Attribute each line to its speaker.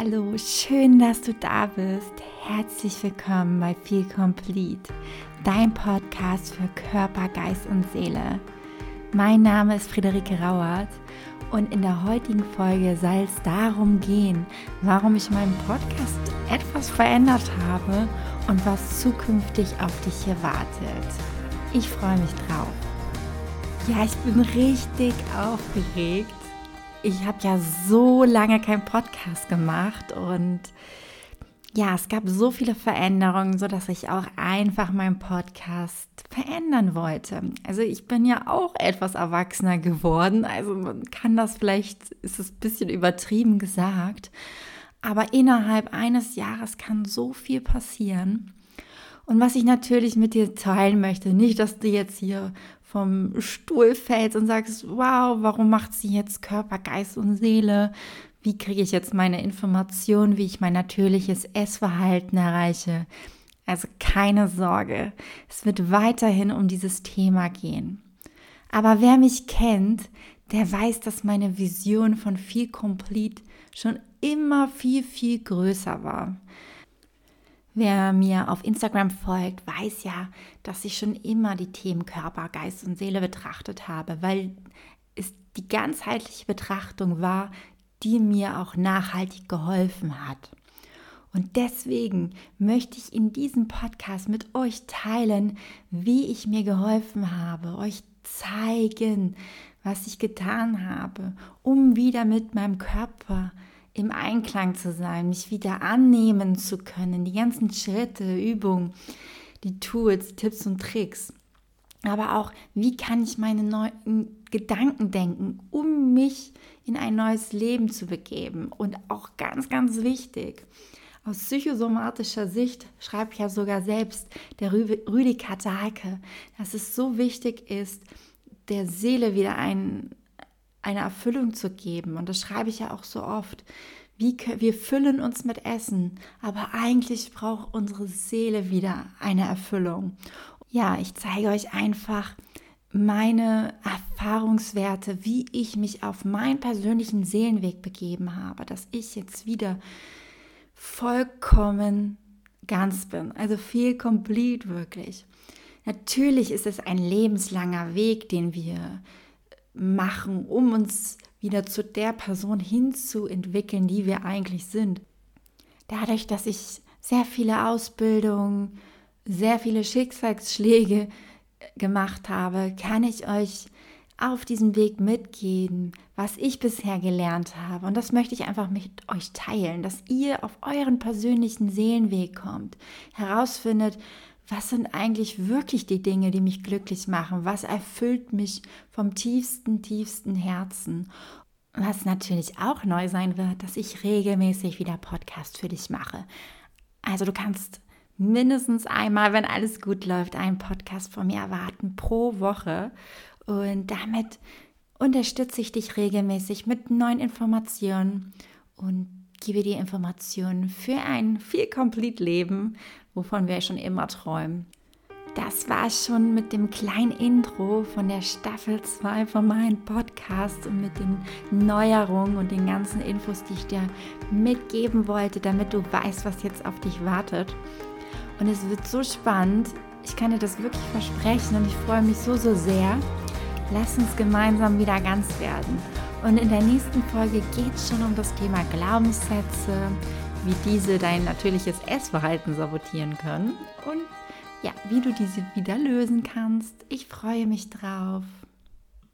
Speaker 1: Hallo, schön, dass du da bist. Herzlich willkommen bei Feel Complete, dein Podcast für Körper, Geist und Seele. Mein Name ist Friederike Rauert und in der heutigen Folge soll es darum gehen, warum ich meinen Podcast etwas verändert habe und was zukünftig auf dich hier wartet. Ich freue mich drauf. Ja, ich bin richtig aufgeregt ich habe ja so lange keinen Podcast gemacht und ja, es gab so viele Veränderungen, so dass ich auch einfach meinen Podcast verändern wollte. Also ich bin ja auch etwas erwachsener geworden, also man kann das vielleicht, ist es ein bisschen übertrieben gesagt, aber innerhalb eines Jahres kann so viel passieren. Und was ich natürlich mit dir teilen möchte, nicht, dass du jetzt hier vom Stuhl fällst und sagst, wow, warum macht sie jetzt Körper, Geist und Seele? Wie kriege ich jetzt meine Informationen, wie ich mein natürliches Essverhalten erreiche? Also keine Sorge, es wird weiterhin um dieses Thema gehen. Aber wer mich kennt, der weiß, dass meine Vision von viel Complete schon immer viel, viel größer war. Wer mir auf Instagram folgt, weiß ja, dass ich schon immer die Themen Körper, Geist und Seele betrachtet habe, weil es die ganzheitliche Betrachtung war, die mir auch nachhaltig geholfen hat. Und deswegen möchte ich in diesem Podcast mit euch teilen, wie ich mir geholfen habe, euch zeigen, was ich getan habe, um wieder mit meinem Körper im Einklang zu sein, mich wieder annehmen zu können, die ganzen Schritte, Übungen, die Tools, Tipps und Tricks. Aber auch, wie kann ich meine neuen Gedanken denken, um mich in ein neues Leben zu begeben. Und auch ganz, ganz wichtig, aus psychosomatischer Sicht schreibt ja sogar selbst der Rüdiger Dahlke, dass es so wichtig ist, der Seele wieder ein, eine Erfüllung zu geben. Und das schreibe ich ja auch so oft. Wie, wir füllen uns mit Essen, aber eigentlich braucht unsere Seele wieder eine Erfüllung. Ja, ich zeige euch einfach meine Erfahrungswerte, wie ich mich auf meinen persönlichen Seelenweg begeben habe, dass ich jetzt wieder vollkommen ganz bin, also viel complete wirklich. Natürlich ist es ein lebenslanger Weg, den wir machen, um uns wieder zu der Person hinzuentwickeln, die wir eigentlich sind. Dadurch, dass ich sehr viele Ausbildungen, sehr viele Schicksalsschläge gemacht habe, kann ich euch auf diesem Weg mitgehen, was ich bisher gelernt habe. Und das möchte ich einfach mit euch teilen, dass ihr auf euren persönlichen Seelenweg kommt, herausfindet, was sind eigentlich wirklich die Dinge, die mich glücklich machen? Was erfüllt mich vom tiefsten, tiefsten Herzen? Was natürlich auch neu sein wird, dass ich regelmäßig wieder Podcast für dich mache. Also du kannst mindestens einmal, wenn alles gut läuft, einen Podcast von mir erwarten pro Woche. Und damit unterstütze ich dich regelmäßig mit neuen Informationen und gebe dir Informationen für ein viel complete Leben, wovon wir schon immer träumen. Das war schon mit dem kleinen Intro von der Staffel 2 von meinem Podcast und mit den Neuerungen und den ganzen Infos, die ich dir mitgeben wollte, damit du weißt, was jetzt auf dich wartet. Und es wird so spannend. Ich kann dir das wirklich versprechen und ich freue mich so, so sehr. Lass uns gemeinsam wieder ganz werden. Und in der nächsten Folge geht es schon um das Thema Glaubenssätze, wie diese dein natürliches Essverhalten sabotieren können und ja, wie du diese wieder lösen kannst. Ich freue mich drauf.